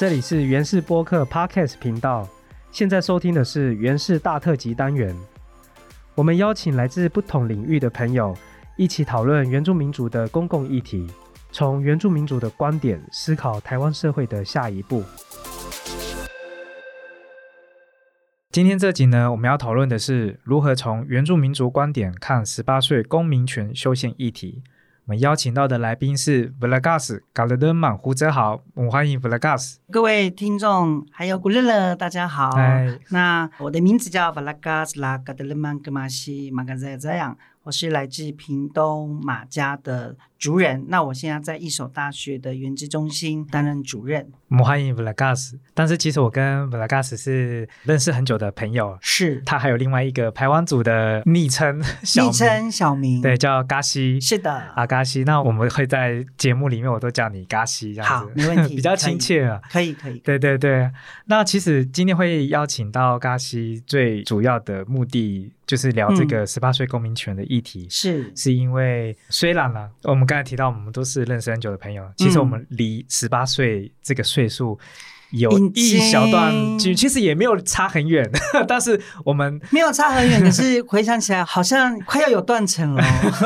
这里是原氏播客 Podcast 频道，现在收听的是原氏大特辑单元。我们邀请来自不同领域的朋友，一起讨论原住民族的公共议题，从原住民族的观点思考台湾社会的下一步。今天这集呢，我们要讨论的是如何从原住民族观点看十八岁公民权修宪议题。我们邀请到的来宾是 Vlagas 嘎勒德满胡泽豪，我们欢迎 Vlagas。各位听众还有古乐乐，大家好。那我的名字叫 Vlagas 拉嘎德勒曼格马西马嘎在这样。我是来自屏东马家的族人，那我现在在一所大学的原子中心担任主任。我们欢迎 Vlagas，但是其实我跟 Vlagas 是认识很久的朋友，是。他还有另外一个台湾组的昵称，昵称小名，对，叫嘎西，是的，阿嘎西。那我们会在节目里面，我都叫你嘎西，这样子，好，没问题，比较亲切啊，可以，可以，对对对。那其实今天会邀请到嘎西，最主要的目的。就是聊这个十八岁公民权的议题，是。是因为虽然呢，我们刚才提到我们都是认识很久的朋友，其实我们离十八岁这个岁数。有一小段距，其实也没有差很远，但是我们没有差很远，可是回想起来好像快要有断层了，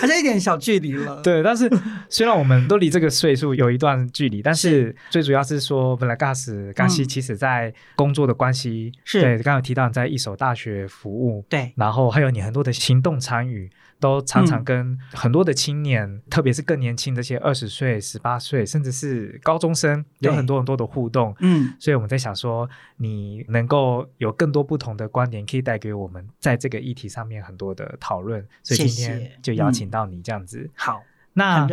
好像一点小距离了。对，但是虽然我们都离这个岁数有一段距离，但是最主要是说，本来 Gas 刚西其实在工作的关系，是对刚刚提到你在一所大学服务，对，然后还有你很多的行动参与。都常常跟很多的青年，特别是更年轻这些二十岁、十八岁，甚至是高中生，有很多很多的互动。嗯，所以我们在想说，你能够有更多不同的观点，可以带给我们在这个议题上面很多的讨论。所以今天就邀请到你这样子。好。那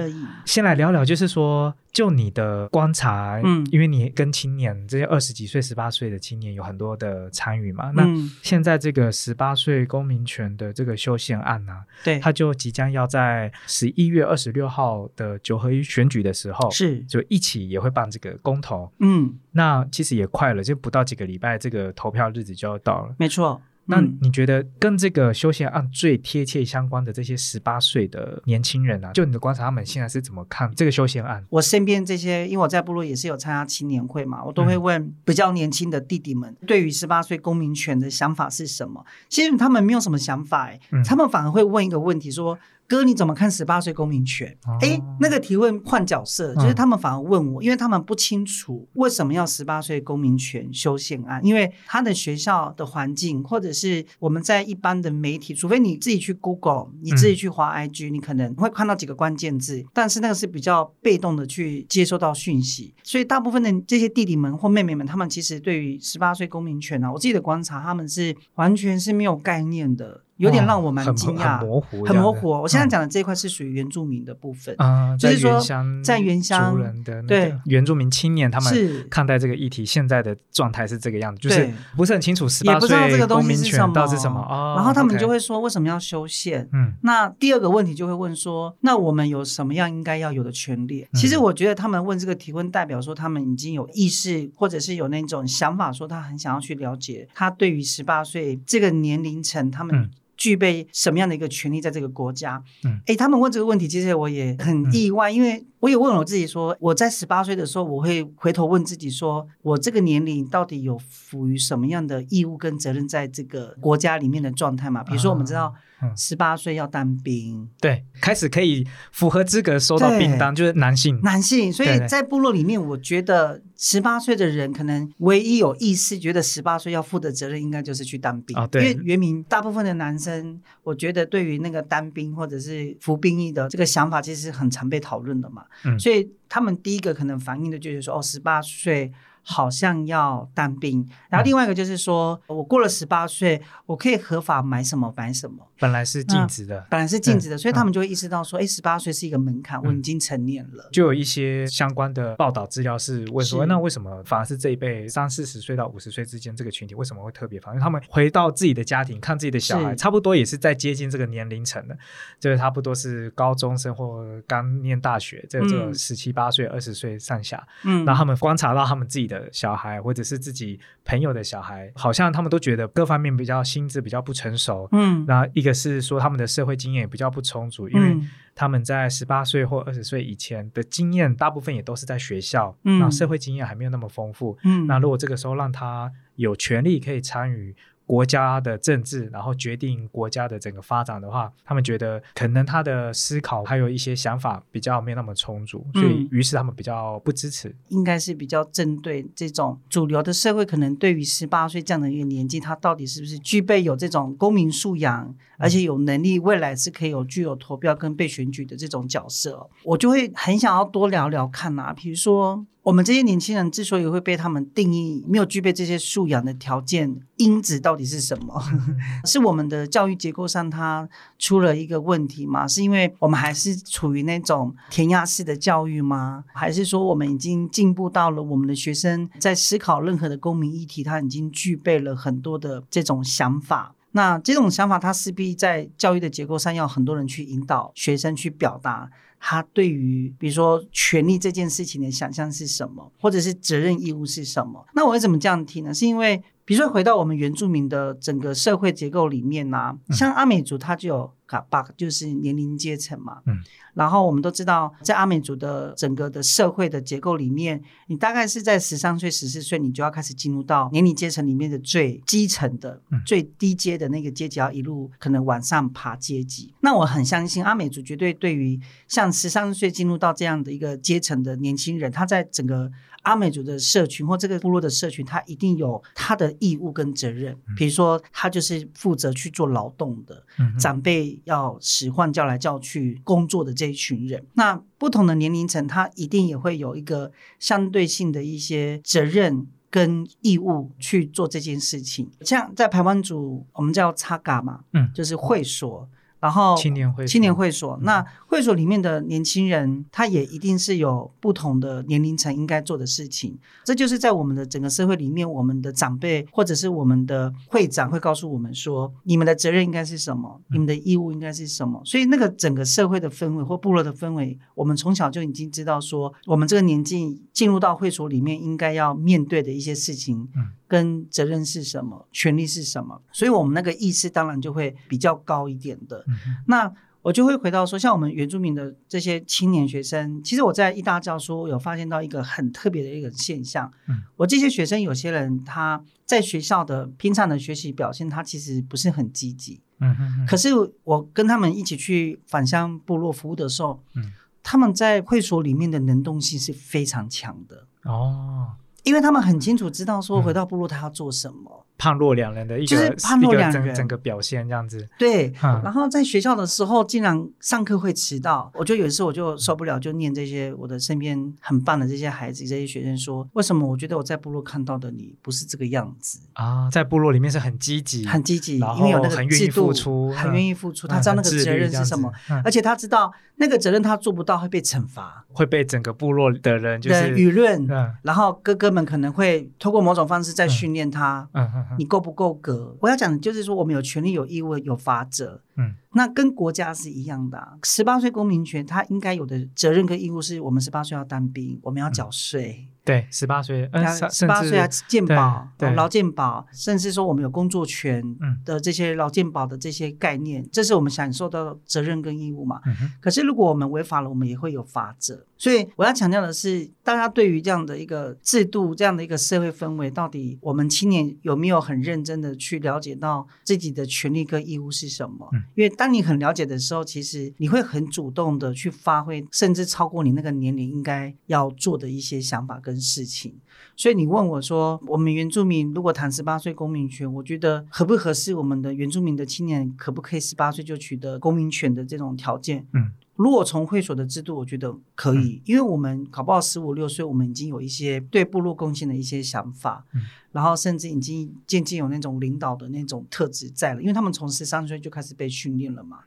先来聊聊，就是说，就你的观察，嗯，因为你跟青年这些二十几岁、十八岁的青年有很多的参与嘛。那现在这个十八岁公民权的这个修宪案呢，对，它就即将要在十一月二十六号的九合一选举的时候，是就一起也会办这个公投。嗯，那其实也快了，就不到几个礼拜，这个投票日子就要到了。没错。那你觉得跟这个休闲案最贴切相关的这些十八岁的年轻人啊，就你的观察，他们现在是怎么看这个休闲案？我身边这些，因为我在部落也是有参加青年会嘛，我都会问比较年轻的弟弟们，对于十八岁公民权的想法是什么？其实他们没有什么想法，哎，他们反而会问一个问题说。哥，你怎么看十八岁公民权？哎，那个提问换角色，就是他们反而问我，因为他们不清楚为什么要十八岁公民权修宪案，因为他的学校的环境，或者是我们在一般的媒体，除非你自己去 Google，你自己去划 IG，你可能会看到几个关键字，但是那个是比较被动的去接收到讯息，所以大部分的这些弟弟们或妹妹们，他们其实对于十八岁公民权呢，我自己的观察，他们是完全是没有概念的。有点让我蛮惊讶，很模糊，很模糊。我现在讲的这一块是属于原住民的部分啊，就是说在原乡人的对原住民青年他们看待这个议题，现在的状态是这个样子，就是不是很清楚十八岁公民权到底是什么。然后他们就会说为什么要修宪？嗯，那第二个问题就会问说，那我们有什么样应该要有的权利？其实我觉得他们问这个提问，代表说他们已经有意识，或者是有那种想法，说他很想要去了解他对于十八岁这个年龄层，他们。具备什么样的一个权利在这个国家？嗯，哎，他们问这个问题，其实我也很意外，因为我也问我自己说，我在十八岁的时候，我会回头问自己说，我这个年龄到底有赋予什么样的义务跟责任在这个国家里面的状态嘛？比如说，我们知道。十八岁要当兵，对，开始可以符合资格收到兵单，就是男性，男性。所以在部落里面，我觉得十八岁的人可能唯一有意识觉得十八岁要负的责任，应该就是去当兵。啊，对，因为原民大部分的男生，我觉得对于那个当兵或者是服兵役的这个想法，其实很常被讨论的嘛。嗯，所以他们第一个可能反映的就是说，哦，十八岁。好像要当兵，然后另外一个就是说，我过了十八岁，我可以合法买什么买什么。本来是禁止的，本来是禁止的，所以他们就会意识到说，哎，十八岁是一个门槛，我已经成年了。就有一些相关的报道资料是问说，那为什么反而是这一辈三四十岁到五十岁之间这个群体为什么会特别反？因为他们回到自己的家庭，看自己的小孩，差不多也是在接近这个年龄层的，就是差不多是高中生或刚念大学，这这十七八岁、二十岁上下。嗯，然后他们观察到他们自己。的小孩，或者是自己朋友的小孩，好像他们都觉得各方面比较心智比较不成熟。嗯，那一个是说他们的社会经验也比较不充足，因为他们在十八岁或二十岁以前的经验，大部分也都是在学校，那社会经验还没有那么丰富。嗯，那如果这个时候让他有权利可以参与。国家的政治，然后决定国家的整个发展的话，他们觉得可能他的思考还有一些想法比较没有那么充足，所以于是他们比较不支持。应该是比较针对这种主流的社会，可能对于十八岁这样的一个年纪，他到底是不是具备有这种公民素养，而且有能力，未来是可以有具有投票跟被选举的这种角色，我就会很想要多聊聊看啊，比如说。我们这些年轻人之所以会被他们定义没有具备这些素养的条件，因子到底是什么？是我们的教育结构上它出了一个问题吗？是因为我们还是处于那种填鸭式的教育吗？还是说我们已经进步到了我们的学生在思考任何的公民议题，他已经具备了很多的这种想法？那这种想法，它势必在教育的结构上要很多人去引导学生去表达。他对于比如说权利这件事情的想象是什么，或者是责任义务是什么？那我为什么这样提呢？是因为。比如说，回到我们原住民的整个社会结构里面呢，像阿美族，它就有卡巴，就是年龄阶层嘛。嗯。然后我们都知道，在阿美族的整个的社会的结构里面，你大概是在十三岁、十四岁，你就要开始进入到年龄阶层里面的最基层的、最低阶的那个阶级，要一路可能往上爬阶级。那我很相信，阿美族绝对对于像十三岁进入到这样的一个阶层的年轻人，他在整个。阿美族的社群或这个部落的社群，他一定有他的义务跟责任。比如说，他就是负责去做劳动的，长辈要使唤叫来叫去工作的这一群人。那不同的年龄层，他一定也会有一个相对性的一些责任跟义务去做这件事情。像在台湾组，我们叫插嘎嘛，嗯，就是会所。然后青年会青年会所，那会所里面的年轻人，他也一定是有不同的年龄层应该做的事情。这就是在我们的整个社会里面，我们的长辈或者是我们的会长会告诉我们说，你们的责任应该是什么，你们的义务应该是什么。所以那个整个社会的氛围或部落的氛围，我们从小就已经知道说，我们这个年纪进入到会所里面应该要面对的一些事情。跟责任是什么，权利是什么，所以我们那个意识当然就会比较高一点的。那我就会回到说，像我们原住民的这些青年学生，其实我在一大教书有发现到一个很特别的一个现象。嗯，我这些学生有些人他在学校的平常的学习表现，他其实不是很积极。嗯哼。可是我跟他们一起去返乡部落服务的时候，嗯，他们在会所里面的能动性是非常强的。哦。因为他们很清楚知道说回到部落他要做什么。判若两人的一个，就是判若两人整个表现这样子。对，然后在学校的时候，竟然上课会迟到。我就有一次我就受不了，就念这些我的身边很棒的这些孩子、这些学生说：为什么我觉得我在部落看到的你不是这个样子啊？在部落里面是很积极，很积极，因为有那个制度，很愿意付出。他知道那个责任是什么，而且他知道那个责任他做不到会被惩罚，会被整个部落的人就是舆论，然后哥哥们可能会通过某种方式在训练他。嗯嗯。你够不够格？我要讲的就是说，我们有权利、有义务、有法则。嗯，那跟国家是一样的。十八岁公民权，他应该有的责任跟义务是：我们十八岁要当兵，我们要缴税。对，十八岁，十八岁啊，健保、劳健保，甚至说我们有工作权的这些劳健保的这些概念，这是我们享受到责任跟义务嘛？可是如果我们违法了，我们也会有法则。所以我要强调的是，大家对于这样的一个制度、这样的一个社会氛围，到底我们青年有没有很认真的去了解到自己的权利跟义务是什么？因为当你很了解的时候，其实你会很主动的去发挥，甚至超过你那个年龄应该要做的一些想法跟。事情，所以你问我说，我们原住民如果谈十八岁公民权，我觉得合不合适？我们的原住民的青年可不可以十八岁就取得公民权的这种条件？嗯，如果从会所的制度，我觉得可以，因为我们考不好十五六岁，我们已经有一些对部落贡献的一些想法，嗯，然后甚至已经渐渐有那种领导的那种特质在了，因为他们从十三岁就开始被训练了嘛。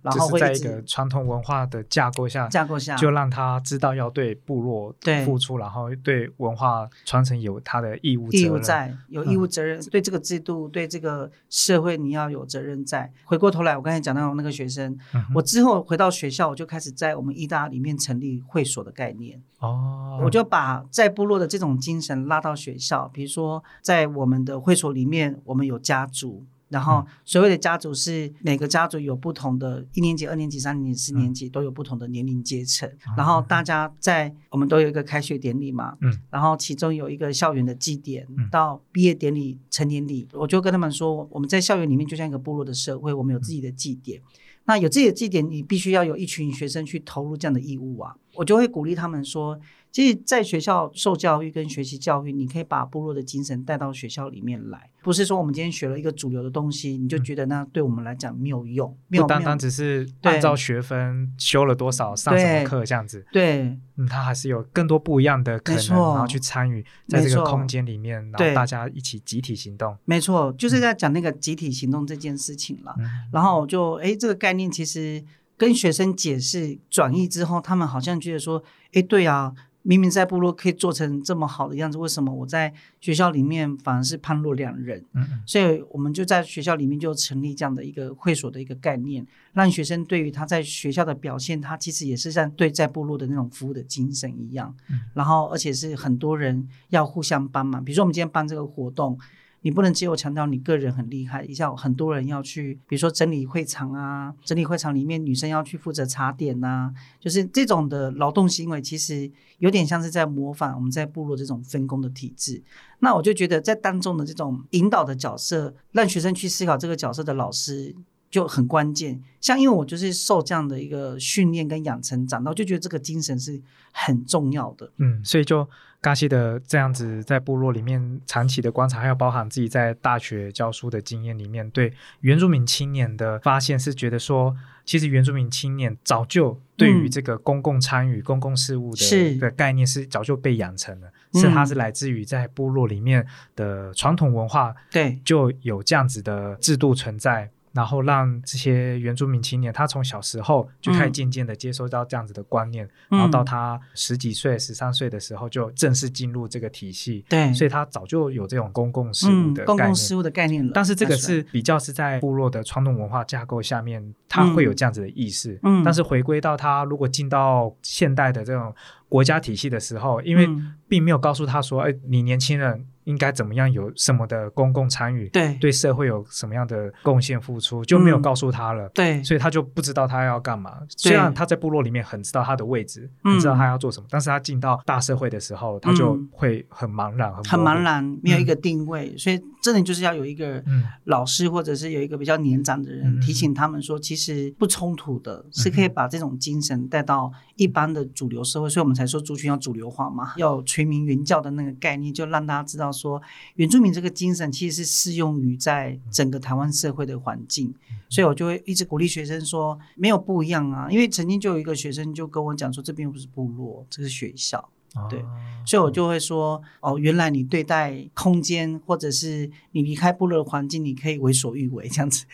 然后在一个传统文化的架构下，架构下就让他知道要对部落付出，然后对文化传承有他的义务义务在，有义务责任，对这个制度，对这个社会，你要有责任在。回过头来，我刚才讲到那个学生，我之后回到学校，我就就开始在我们医大里面成立会所的概念。哦，我就把在部落的这种精神拉到学校，比如说在我们的会所里面，我们有家族。然后，所谓的家族是每个家族有不同的，一年级、二年级、三年级、四年级都有不同的年龄阶层。然后大家在我们都有一个开学典礼嘛，嗯，然后其中有一个校园的祭典，到毕业典礼、成年礼，我就跟他们说，我们在校园里面就像一个部落的社会，我们有自己的祭典。那有自己的祭典，你必须要有一群学生去投入这样的义务啊。我就会鼓励他们说。其实，在学校受教育跟学习教育，你可以把部落的精神带到学校里面来。不是说我们今天学了一个主流的东西，你就觉得那对我们来讲没有用。不单单只是按照学分修了多少、上什么课这样子。对，嗯，他还是有更多不一样的可能，然后去参与在这个空间里面，然后大家一起集体行动。没错，就是在讲那个集体行动这件事情了。然后就哎，这个概念其实跟学生解释转译之后，他们好像觉得说，哎，对啊。明明在部落可以做成这么好的样子，为什么我在学校里面反而是判若两人？嗯，所以我们就在学校里面就成立这样的一个会所的一个概念，让学生对于他在学校的表现，他其实也是像对在部落的那种服务的精神一样。嗯，然后而且是很多人要互相帮忙，比如说我们今天办这个活动。你不能只有强调你个人很厉害，一下很多人要去，比如说整理会场啊，整理会场里面女生要去负责茶点呐，就是这种的劳动行为，其实有点像是在模仿我们在部落这种分工的体制。那我就觉得在当中的这种引导的角色，让学生去思考这个角色的老师就很关键。像因为我就是受这样的一个训练跟养成长到，就觉得这个精神是很重要的。嗯，所以就。嘎西的这样子在部落里面长期的观察，还有包含自己在大学教书的经验里面，对原住民青年的发现是觉得说，其实原住民青年早就对于这个公共参与、公共事务的的概念是早就被养成了，是它是来自于在部落里面的传统文化，对，就有这样子的制度存在。然后让这些原住民青年，他从小时候就开始渐渐的接收到这样子的观念，然后到他十几岁、十三岁的时候，就正式进入这个体系。对，所以他早就有这种公共事务的公共事务的概念了。但是这个是比较是在部落的传统文化架构下面，他会有这样子的意识。嗯，但是回归到他如果进到现代的这种国家体系的时候，因为并没有告诉他说：“哎，你年轻人。”应该怎么样？有什么的公共参与？对，对社会有什么样的贡献付出？就没有告诉他了。对，所以他就不知道他要干嘛。虽然他在部落里面很知道他的位置，很知道他要做什么，但是他进到大社会的时候，他就会很茫然，很茫然，没有一个定位。所以真的就是要有一个老师，或者是有一个比较年长的人提醒他们说，其实不冲突的，是可以把这种精神带到一般的主流社会。所以我们才说族群要主流化嘛，要垂民原教的那个概念，就让大家知道。说原住民这个精神其实是适用于在整个台湾社会的环境，所以我就会一直鼓励学生说没有不一样啊，因为曾经就有一个学生就跟我讲说，这边又不是部落，这是学校。对，所以我就会说，哦，原来你对待空间，或者是你离开部落的环境，你可以为所欲为这样子，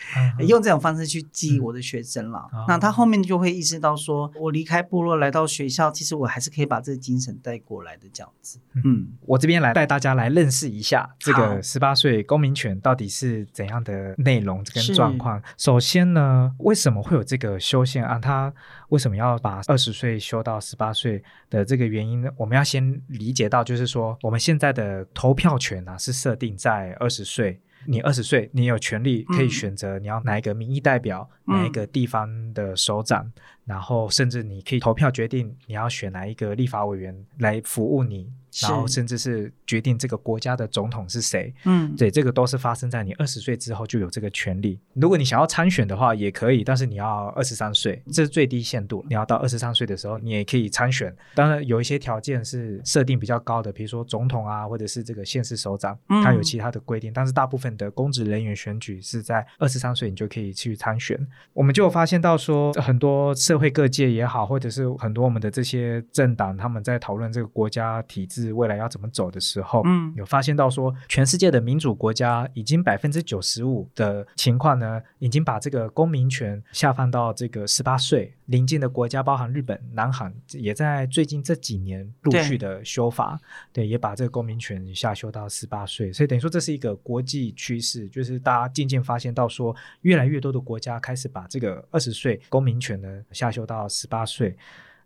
用这种方式去激励我的学生了。那他后面就会意识到，说我离开部落来到学校，其实我还是可以把这个精神带过来的这样子。嗯，我这边来带大家来认识一下这个十八岁公民权到底是怎样的内容跟状况。首先呢，为什么会有这个修宪案？他为什么要把二十岁修到十八岁的这个原因呢？我们要先理解到，就是说我们现在的投票权啊是设定在二十岁。你二十岁，你有权利可以选择你要哪一个民意代表，哪一个地方的首长，然后甚至你可以投票决定你要选哪一个立法委员来服务你。然后甚至是决定这个国家的总统是谁，嗯，对，这个都是发生在你二十岁之后就有这个权利。如果你想要参选的话，也可以，但是你要二十三岁，这是最低限度。你要到二十三岁的时候，你也可以参选。当然有一些条件是设定比较高的，比如说总统啊，或者是这个县市首长，他有其他的规定。但是大部分的公职人员选举是在二十三岁，你就可以去参选。我们就发现到说，很多社会各界也好，或者是很多我们的这些政党，他们在讨论这个国家体制。未来要怎么走的时候，嗯，有发现到说，全世界的民主国家已经百分之九十五的情况呢，已经把这个公民权下放到这个十八岁。邻近的国家，包含日本、南韩，也在最近这几年陆续的修法，对，也把这个公民权下修到十八岁。所以等于说，这是一个国际趋势，就是大家渐渐发现到说，越来越多的国家开始把这个二十岁公民权呢下修到十八岁。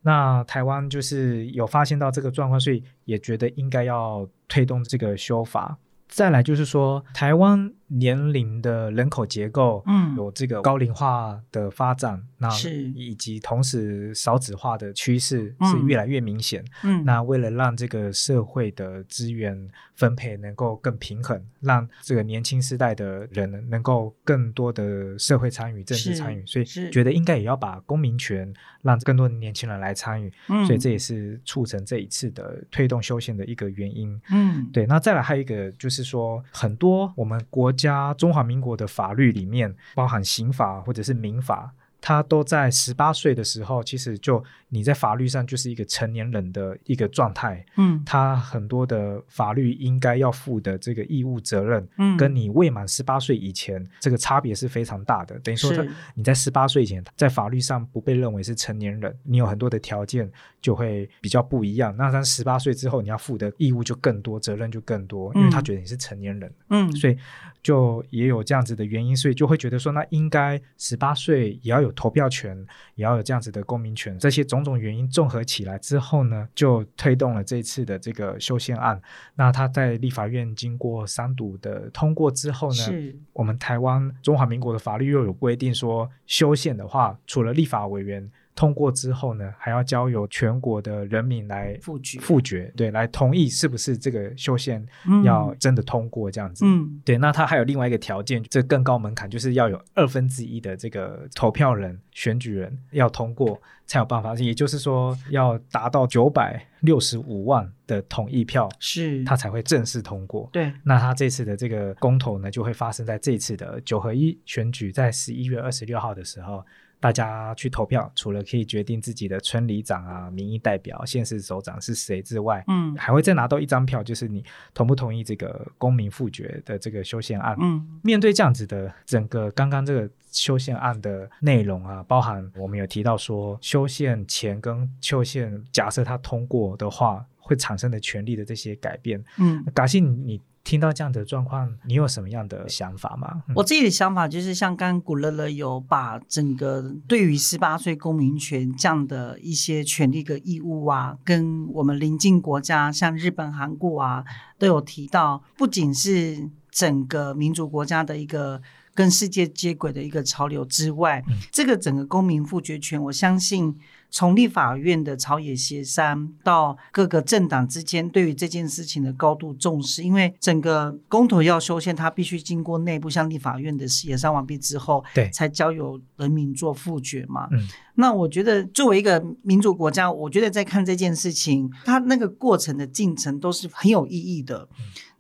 那台湾就是有发现到这个状况，所以也觉得应该要推动这个修法。再来就是说，台湾。年龄的人口结构，嗯，有这个高龄化的发展，那以及同时少子化的趋势是越来越明显。嗯，那为了让这个社会的资源分配能够更平衡，让这个年轻时代的人能够更多的社会参与、政治参与，所以觉得应该也要把公民权让更多的年轻人来参与。嗯，所以这也是促成这一次的推动修宪的一个原因。嗯，对。那再来还有一个就是说，很多我们国。家中华民国的法律里面，包含刑法或者是民法。他都在十八岁的时候，其实就你在法律上就是一个成年人的一个状态。嗯，他很多的法律应该要负的这个义务责任，嗯，跟你未满十八岁以前这个差别是非常大的。等于说，他你在十八岁以前，在法律上不被认为是成年人，你有很多的条件就会比较不一样。那在十八岁之后，你要负的义务就更多，责任就更多，因为他觉得你是成年人。嗯，所以就也有这样子的原因，所以就会觉得说，那应该十八岁也要有。投票权也要有这样子的公民权，这些种种原因综合起来之后呢，就推动了这次的这个修宪案。那他在立法院经过三读的通过之后呢，我们台湾中华民国的法律又有规定说，修宪的话，除了立法委员。通过之后呢，还要交由全国的人民来复决，复决对，来同意是不是这个修宪要真的通过这样子。嗯，对，那他还有另外一个条件，这更高门槛，就是要有二分之一的这个投票人、选举人要通过才有办法，也就是说要达到九百六十五万的同意票，是他才会正式通过。对，那他这次的这个公投呢，就会发生在这次的九合一选举，在十一月二十六号的时候。大家去投票，除了可以决定自己的村里长啊、民意代表、县市首长是谁之外，嗯，还会再拿到一张票，就是你同不同意这个公民复决的这个修宪案。嗯，面对这样子的整个刚刚这个修宪案的内容啊，包含我们有提到说修宪前跟修宪假设它通过的话会产生的权利的这些改变。嗯，感谢你。听到这样的状况，你有什么样的想法吗？我自己的想法就是，像刚刚古乐乐有把整个对于十八岁公民权这样的一些权利跟义务啊，跟我们邻近国家像日本、韩国啊，都有提到，不仅是整个民族国家的一个跟世界接轨的一个潮流之外，这个整个公民复决权，我相信。从立法院的朝野协商到各个政党之间对于这件事情的高度重视，因为整个公投要修宪，它必须经过内部向立法院的协商完毕之后，对，才交由人民做复决嘛。嗯，那我觉得作为一个民主国家，我觉得在看这件事情，它那个过程的进程都是很有意义的。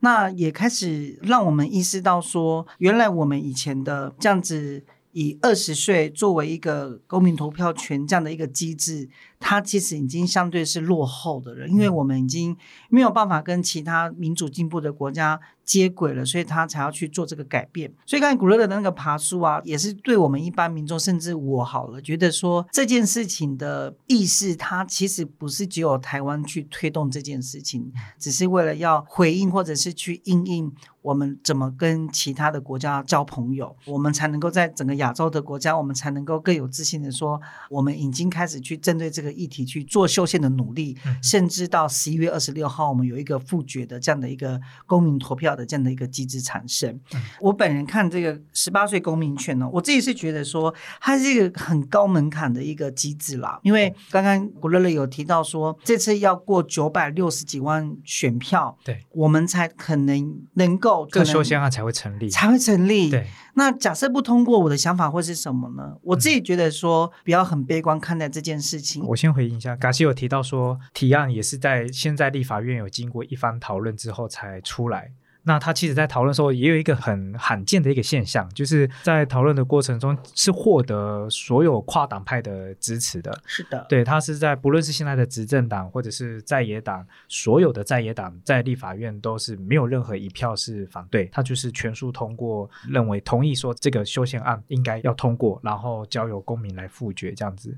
那也开始让我们意识到说，原来我们以前的这样子。以二十岁作为一个公民投票权这样的一个机制。他其实已经相对是落后的人，因为我们已经没有办法跟其他民主进步的国家接轨了，所以他才要去做这个改变。所以刚才古乐的那个爬树啊，也是对我们一般民众，甚至我好了，觉得说这件事情的意识，它其实不是只有台湾去推动这件事情，只是为了要回应或者是去应应我们怎么跟其他的国家交朋友，我们才能够在整个亚洲的国家，我们才能够更有自信的说，我们已经开始去针对这个。议题去做修宪的努力，甚至到十一月二十六号，我们有一个复决的这样的一个公民投票的这样的一个机制产生。我本人看这个十八岁公民权呢，我自己是觉得说它是一个很高门槛的一个机制啦。因为刚刚古乐乐有提到说，这次要过九百六十几万选票，对，我们才可能能够这个修宪案才会成立，才会成立。对。那假设不通过，我的想法会是什么呢？我自己觉得说，不要很悲观看待这件事情。我先回应一下，嘎西有提到说，提案也是在现在立法院有经过一番讨论之后才出来。那他其实，在讨论的时候，也有一个很罕见的一个现象，就是在讨论的过程中是获得所有跨党派的支持的。是的，对他是在不论是现在的执政党或者是在野党，所有的在野党在立法院都是没有任何一票是反对，他就是全数通过，认为同意说这个修宪案应该要通过，然后交由公民来复决这样子。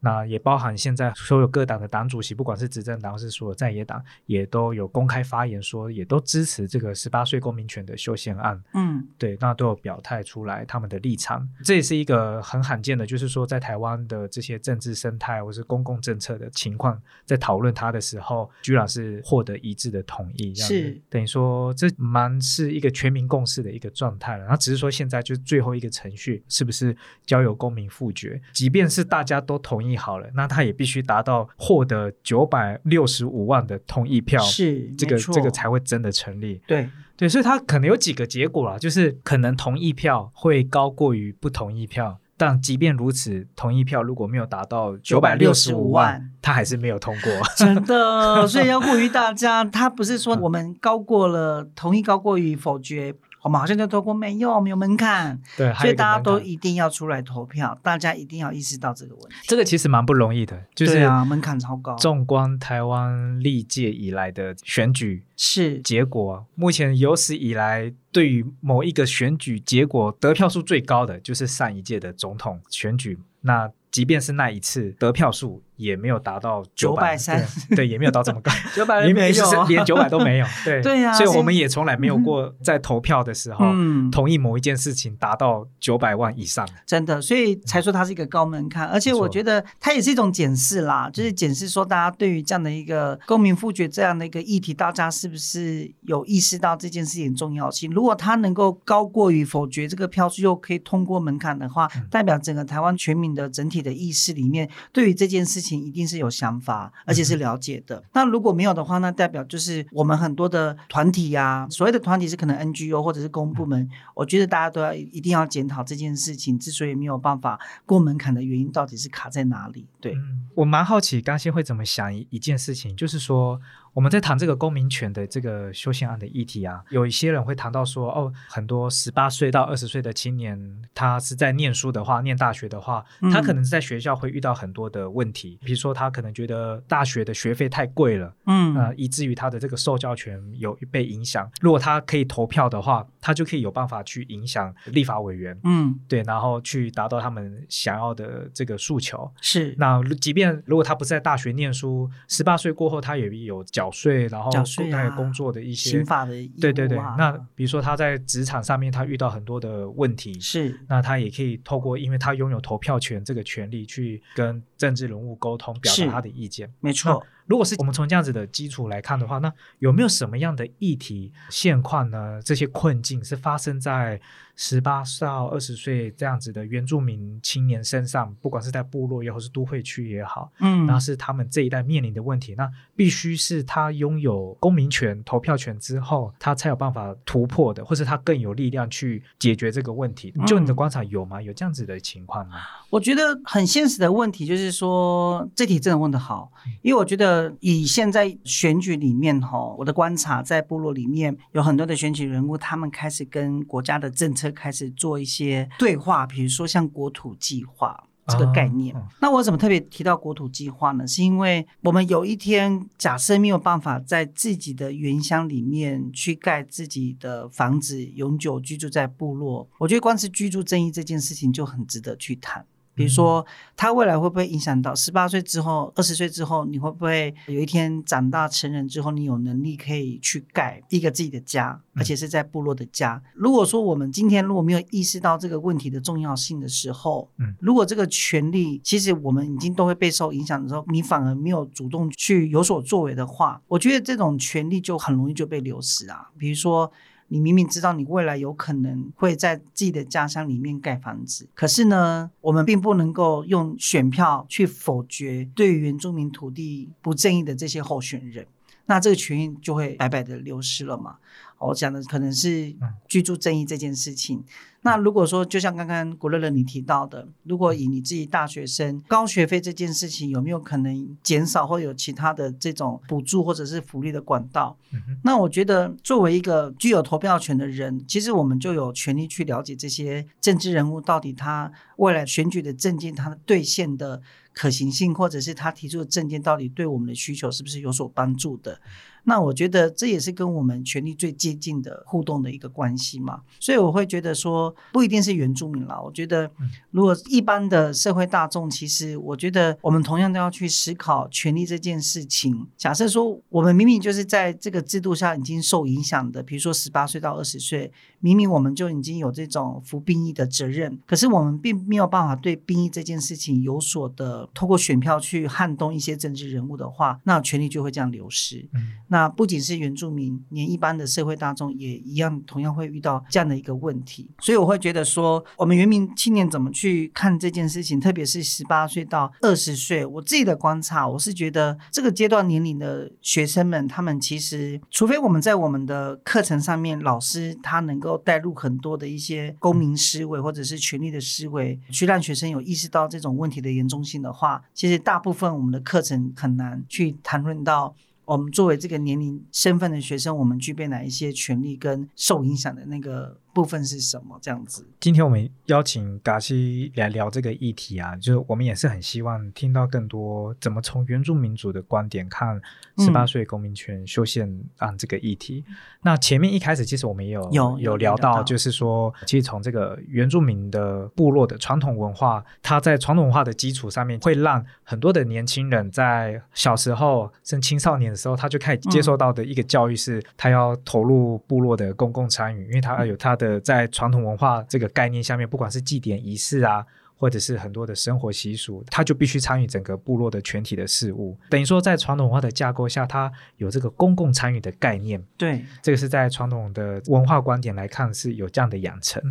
那也包含现在所有各党的党主席，不管是执政党还是所有在野党，也都有公开发言说，也都支持这个十八岁公民权的修宪案。嗯，对，那都有表态出来他们的立场。这也是一个很罕见的，就是说在台湾的这些政治生态或是公共政策的情况，在讨论它的时候，居然是获得一致的同意。是等于说这蛮是一个全民共识的一个状态了。然后只是说现在就是最后一个程序，是不是交由公民复决？即便是大家都同意。好了，那他也必须达到获得九百六十五万的同意票，是这个这个才会真的成立。对对，所以他可能有几个结果啦，就是可能同意票会高过于不同意票，但即便如此，同意票如果没有达到九百六十五万，他还是没有通过。真的，所以要呼吁大家，他不是说我们高过了同意高过于否决。我们好像就透过没有，没有门槛，对，所以大家都一定要出来投票，大家一定要意识到这个问题。这个其实蛮不容易的，就是啊，门槛超高。纵观台湾历届以来的选举是结果，目前有史以来对于某一个选举结果得票数最高的，就是上一届的总统选举。那即便是那一次得票数。也没有达到九百三，对，也没有到这么高，九百连没有，连九百都没有，对，对呀，所以我们也从来没有过在投票的时候嗯。同意某一件事情达到九百万以上，真的，所以才说它是一个高门槛，而且我觉得它也是一种检视啦，就是检视说大家对于这样的一个公民复决这样的一个议题，大家是不是有意识到这件事情重要性？如果它能够高过于否决这个票数又可以通过门槛的话，代表整个台湾全民的整体的意识里面，对于这件事情。一定是有想法，而且是了解的。那如果没有的话，那代表就是我们很多的团体呀，所谓的团体是可能 NGO 或者是公部门。我觉得大家都要一定要检讨这件事情，之所以没有办法过门槛的原因，到底是卡在哪里？对我蛮好奇，刚先会怎么想一一件事情，就是说。我们在谈这个公民权的这个修宪案的议题啊，有一些人会谈到说，哦，很多十八岁到二十岁的青年，他是在念书的话，念大学的话，他可能在学校会遇到很多的问题，比如说他可能觉得大学的学费太贵了，嗯，呃，以至于他的这个受教权有被影响。如果他可以投票的话，他就可以有办法去影响立法委员，嗯，对，然后去达到他们想要的这个诉求。是，那即便如果他不是在大学念书，十八岁过后，他也有缴。缴税，然后在工作的一些刑法的对对对。那比如说他在职场上面他遇到很多的问题，是那他也可以透过，因为他拥有投票权这个权利，去跟政治人物沟通，表达他的意见。没错。如果是我们从这样子的基础来看的话，那有没有什么样的议题现况呢？这些困境是发生在？十八到二十岁这样子的原住民青年身上，不管是在部落也好，是都会区也好，嗯，那是他们这一代面临的问题。那必须是他拥有公民权、投票权之后，他才有办法突破的，或是他更有力量去解决这个问题。就你的观察有吗？有这样子的情况吗？我觉得很现实的问题就是说，这题真的问得好，因为我觉得以现在选举里面哈，我的观察在部落里面有很多的选举人物，他们开始跟国家的政策。开始做一些对话，比如说像国土计划这个概念。那我怎么特别提到国土计划呢？是因为我们有一天假设没有办法在自己的原乡里面去盖自己的房子，永久居住在部落，我觉得光是居住正义这件事情就很值得去谈。比如说，他未来会不会影响到十八岁之后、二十岁之后？你会不会有一天长大成人之后，你有能力可以去盖一个自己的家，而且是在部落的家？如果说我们今天如果没有意识到这个问题的重要性的时候，嗯，如果这个权利其实我们已经都会被受影响的时候，你反而没有主动去有所作为的话，我觉得这种权利就很容易就被流失啊。比如说。你明明知道你未来有可能会在自己的家乡里面盖房子，可是呢，我们并不能够用选票去否决对于原住民土地不正义的这些候选人，那这个权益就会白白的流失了嘛？我讲的可能是居住正义这件事情。那如果说，就像刚刚古乐乐你提到的，如果以你自己大学生高学费这件事情，有没有可能减少或有其他的这种补助或者是福利的管道？那我觉得，作为一个具有投票权的人，其实我们就有权利去了解这些政治人物到底他未来选举的政见，他的兑现的可行性，或者是他提出的政见到底对我们的需求是不是有所帮助的。那我觉得这也是跟我们权力最接近的互动的一个关系嘛，所以我会觉得说不一定是原住民啦。我觉得如果一般的社会大众，其实我觉得我们同样都要去思考权力这件事情。假设说我们明明就是在这个制度下已经受影响的，比如说十八岁到二十岁，明明我们就已经有这种服兵役的责任，可是我们并没有办法对兵役这件事情有所的透过选票去撼动一些政治人物的话，那权力就会这样流失。那那不仅是原住民，连一般的社会大众也一样，同样会遇到这样的一个问题。所以我会觉得说，我们原民青年怎么去看这件事情，特别是十八岁到二十岁，我自己的观察，我是觉得这个阶段年龄的学生们，他们其实，除非我们在我们的课程上面，老师他能够带入很多的一些公民思维或者是权力的思维，去让学生有意识到这种问题的严重性的话，其实大部分我们的课程很难去谈论到。我们作为这个年龄身份的学生，我们具备哪一些权利跟受影响的那个？部分是什么？这样子。今天我们邀请嘎西来聊这个议题啊，就是我们也是很希望听到更多怎么从原住民族的观点看十八岁公民权修宪案这个议题。那前面一开始其实我们也有有有聊到，就是说，其实从这个原住民的部落的传统文化，它在传统文化的基础上面，会让很多的年轻人在小时候甚至青少年的时候，他就开始接受到的一个教育是，他要投入部落的公共参与，因为他要有他的。呃，在传统文化这个概念下面，不管是祭典仪式啊。或者是很多的生活习俗，他就必须参与整个部落的全体的事务。等于说，在传统文化的架构下，他有这个公共参与的概念。对，这个是在传统的文化观点来看是有这样的养成。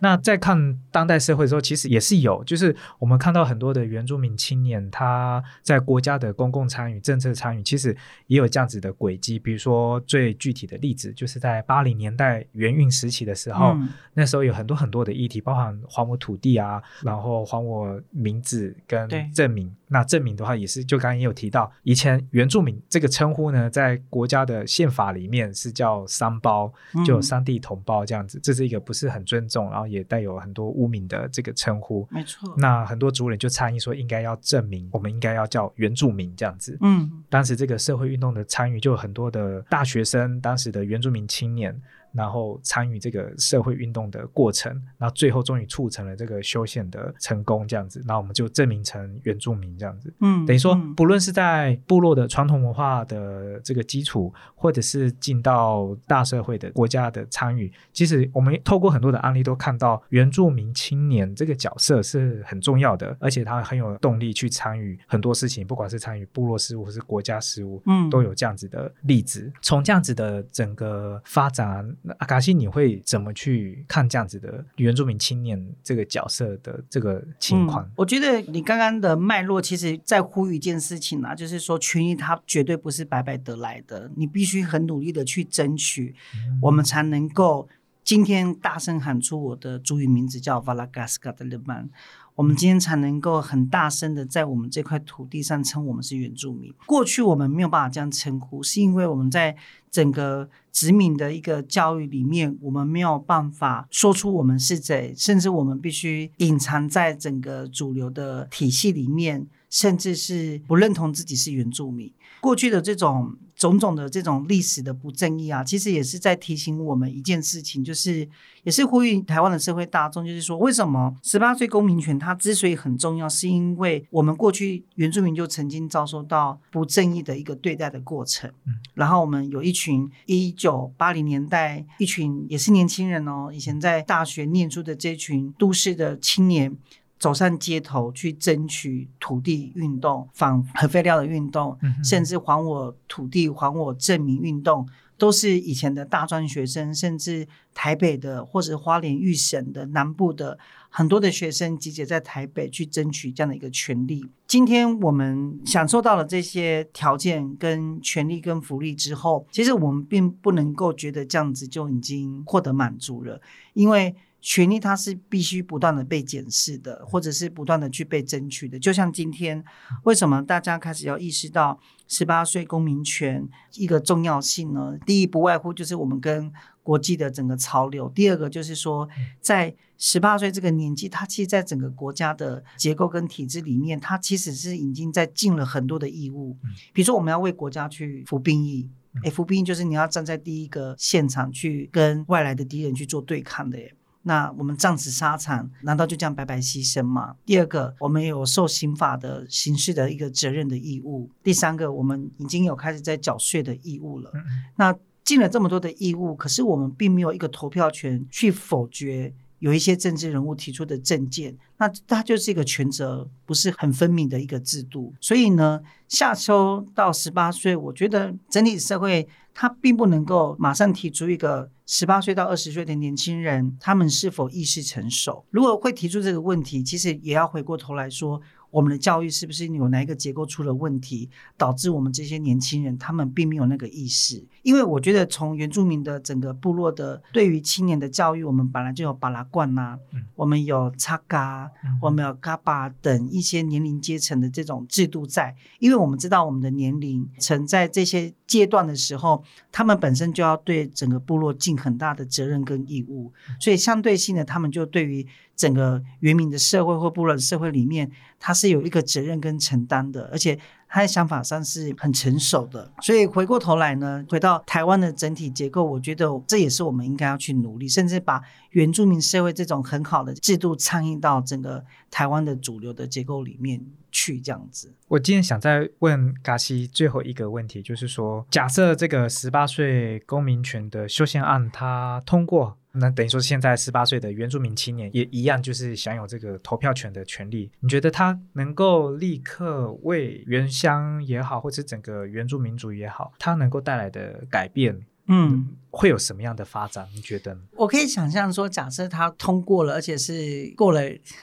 那在看当代社会的时候，其实也是有，就是我们看到很多的原住民青年，他在国家的公共参与、政策参与，其实也有这样子的轨迹。比如说最具体的例子，就是在八零年代元运时期的时候，那时候有很多很多的议题，包含还我土地啊，然后。还我名字跟证明。那证明的话，也是就刚刚也有提到，以前原住民这个称呼呢，在国家的宪法里面是叫三胞，就三地同胞这样子，这是一个不是很尊重，然后也带有很多污名的这个称呼。没错。那很多族人就倡议说，应该要证明，我们应该要叫原住民这样子。嗯。当时这个社会运动的参与，就有很多的大学生，当时的原住民青年。然后参与这个社会运动的过程，然后最后终于促成了这个修宪的成功，这样子，那我们就证明成原住民这样子。嗯，等于说，不论是在部落的传统文化的这个基础，或者是进到大社会的国家的参与，其实我们透过很多的案例都看到，原住民青年这个角色是很重要的，而且他很有动力去参与很多事情，不管是参与部落事务或是国家事务，嗯，都有这样子的例子。从这样子的整个发展。那阿卡西，你会怎么去看这样子的原住民青年这个角色的这个情况？我觉得你刚刚的脉络，其实在呼吁一件事情啊，就是说权益它绝对不是白白得来的，你必须很努力的去争取，我们才能够今天大声喊出我的主语名字叫 Valagaska 的 Leman。我们今天才能够很大声的在我们这块土地上称我们是原住民。过去我们没有办法这样称呼，是因为我们在整个殖民的一个教育里面，我们没有办法说出我们是谁，甚至我们必须隐藏在整个主流的体系里面，甚至是不认同自己是原住民。过去的这种种种的这种历史的不正义啊，其实也是在提醒我们一件事情，就是也是呼吁台湾的社会大众，就是说，为什么十八岁公民权它之所以很重要，是因为我们过去原住民就曾经遭受到不正义的一个对待的过程。嗯，然后我们有一群一九八零年代一群也是年轻人哦，以前在大学念书的这群都市的青年。走上街头去争取土地运动、反核废料的运动，甚至还我土地、还我证明运动，都是以前的大专学生，甚至台北的或者花莲玉省的南部的很多的学生集结在台北去争取这样的一个权利。今天我们享受到了这些条件、跟权利、跟福利之后，其实我们并不能够觉得这样子就已经获得满足了，因为。权利它是必须不断的被检视的，或者是不断的去被争取的。就像今天，为什么大家开始要意识到十八岁公民权一个重要性呢？第一，不外乎就是我们跟国际的整个潮流；第二个就是说，在十八岁这个年纪，他其实在整个国家的结构跟体制里面，他其实是已经在尽了很多的义务。比如说，我们要为国家去服兵役，哎，服兵役就是你要站在第一个现场去跟外来的敌人去做对抗的，那我们战死沙场，难道就这样白白牺牲吗？第二个，我们有受刑法的刑事的一个责任的义务；第三个，我们已经有开始在缴税的义务了。那尽了这么多的义务，可是我们并没有一个投票权去否决有一些政治人物提出的政见，那它就是一个权责不是很分明的一个制度。所以呢，下修到十八岁，我觉得整体社会。它并不能够马上提出一个十八岁到二十岁的年轻人，他们是否意识成熟？如果会提出这个问题，其实也要回过头来说。我们的教育是不是有哪一个结构出了问题，导致我们这些年轻人他们并没有那个意识？因为我觉得从原住民的整个部落的对于青年的教育，我们本来就有巴拉罐呐，我们有查嘎，我们有嘎巴等一些年龄阶层的这种制度在，因为我们知道我们的年龄层在这些阶段的时候，他们本身就要对整个部落尽很大的责任跟义务，所以相对性的，他们就对于。整个原民的社会或部落的社会里面，他是有一个责任跟承担的，而且他的想法上是很成熟的。所以回过头来呢，回到台湾的整体结构，我觉得这也是我们应该要去努力，甚至把原住民社会这种很好的制度参与到整个台湾的主流的结构里面去。这样子，我今天想再问嘎西最后一个问题，就是说，假设这个十八岁公民权的修宪案它通过。那等于说，现在十八岁的原住民青年也一样，就是享有这个投票权的权利。你觉得他能够立刻为原乡也好，或者整个原住民族也好，他能够带来的改变，嗯，会有什么样的发展？你觉得？我可以想象说，假设他通过了，而且是过了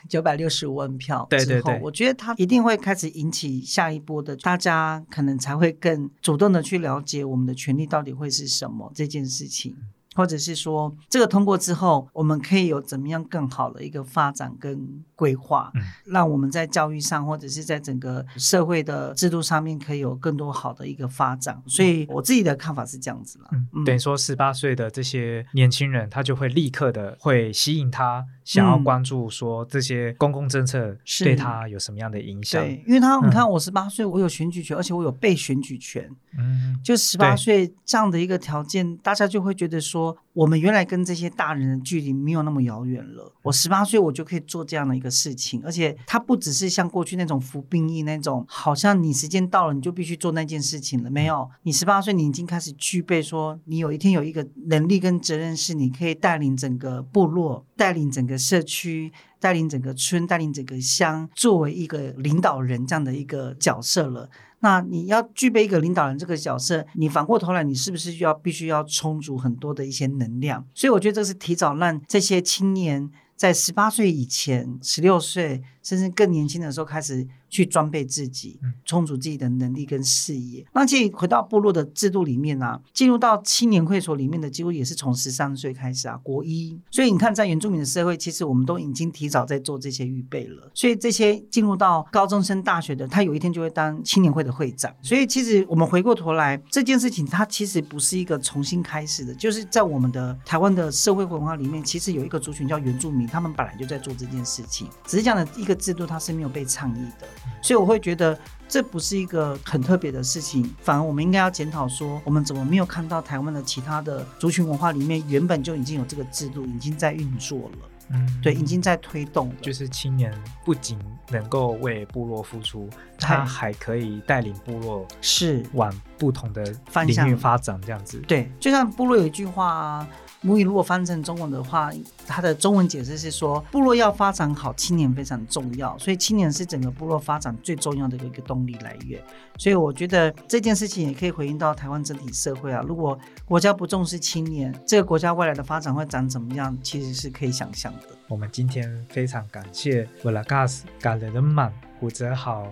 九百六十五万票之后，我觉得他一定会开始引起下一波的大家，可能才会更主动的去了解我们的权利到底会是什么这件事情。或者是说，这个通过之后，我们可以有怎么样更好的一个发展跟规划，嗯让我们在教育上或者是在整个社会的制度上面可以有更多好的一个发展。所以我自己的看法是这样子了。等于说，十八岁的这些年轻人，他就会立刻的会吸引他想要关注，说这些公共政策对他有什么样的影响？对，因为他你看，我十八岁，我有选举权，而且我有被选举权。嗯，就十八岁这样的一个条件，大家就会觉得说。说我们原来跟这些大人的距离没有那么遥远了。我十八岁，我就可以做这样的一个事情，而且它不只是像过去那种服兵役那种，好像你时间到了你就必须做那件事情了。没有，你十八岁，你已经开始具备说，你有一天有一个能力跟责任，是你可以带领整个部落、带领整个社区、带领整个村、带领整个乡，作为一个领导人这样的一个角色了。那你要具备一个领导人这个角色，你反过头来，你是不是就要必须要充足很多的一些能量？所以我觉得这是提早让这些青年在十八岁以前、十六岁甚至更年轻的时候开始。去装备自己，充足自己的能力跟事业。那其实回到部落的制度里面呢，进入到青年会所里面的，几乎也是从十三岁开始啊，国一。所以你看，在原住民的社会，其实我们都已经提早在做这些预备了。所以这些进入到高中生、大学的，他有一天就会当青年会的会长。所以其实我们回过头来，这件事情它其实不是一个重新开始的，就是在我们的台湾的社会文化里面，其实有一个族群叫原住民，他们本来就在做这件事情，只是这样的一个制度，它是没有被倡议的。所以我会觉得这不是一个很特别的事情，反而我们应该要检讨说，我们怎么没有看到台湾的其他的族群文化里面原本就已经有这个制度，已经在运作了。嗯，对，已经在推动。就是青年不仅能够为部落付出，他还可以带领部落是往不同的方向发展，这样子。对，就像部落有一句话。母语如果翻成中文的话，它的中文解释是说，部落要发展好，青年非常重要，所以青年是整个部落发展最重要的一个动力来源。所以我觉得这件事情也可以回应到台湾整体社会啊，如果国家不重视青年，这个国家未来的发展会长怎么样，其实是可以想象的。我们今天非常感谢布拉加斯感人的满。胡泽豪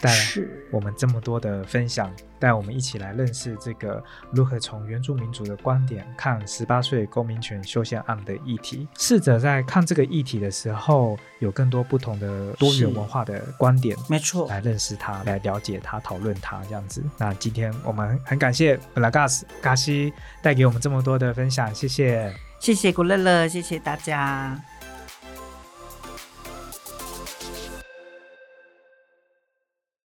带来我们这么多的分享，带我们一起来认识这个如何从原住民族的观点看十八岁公民权修宪案的议题，试着在看这个议题的时候，有更多不同的多元文化的观点，没错，来认识它，来了解它，讨论它，这样子。那今天我们很感谢布拉加斯嘎西带给我们这么多的分享，谢谢，谢谢古乐乐，谢谢大家。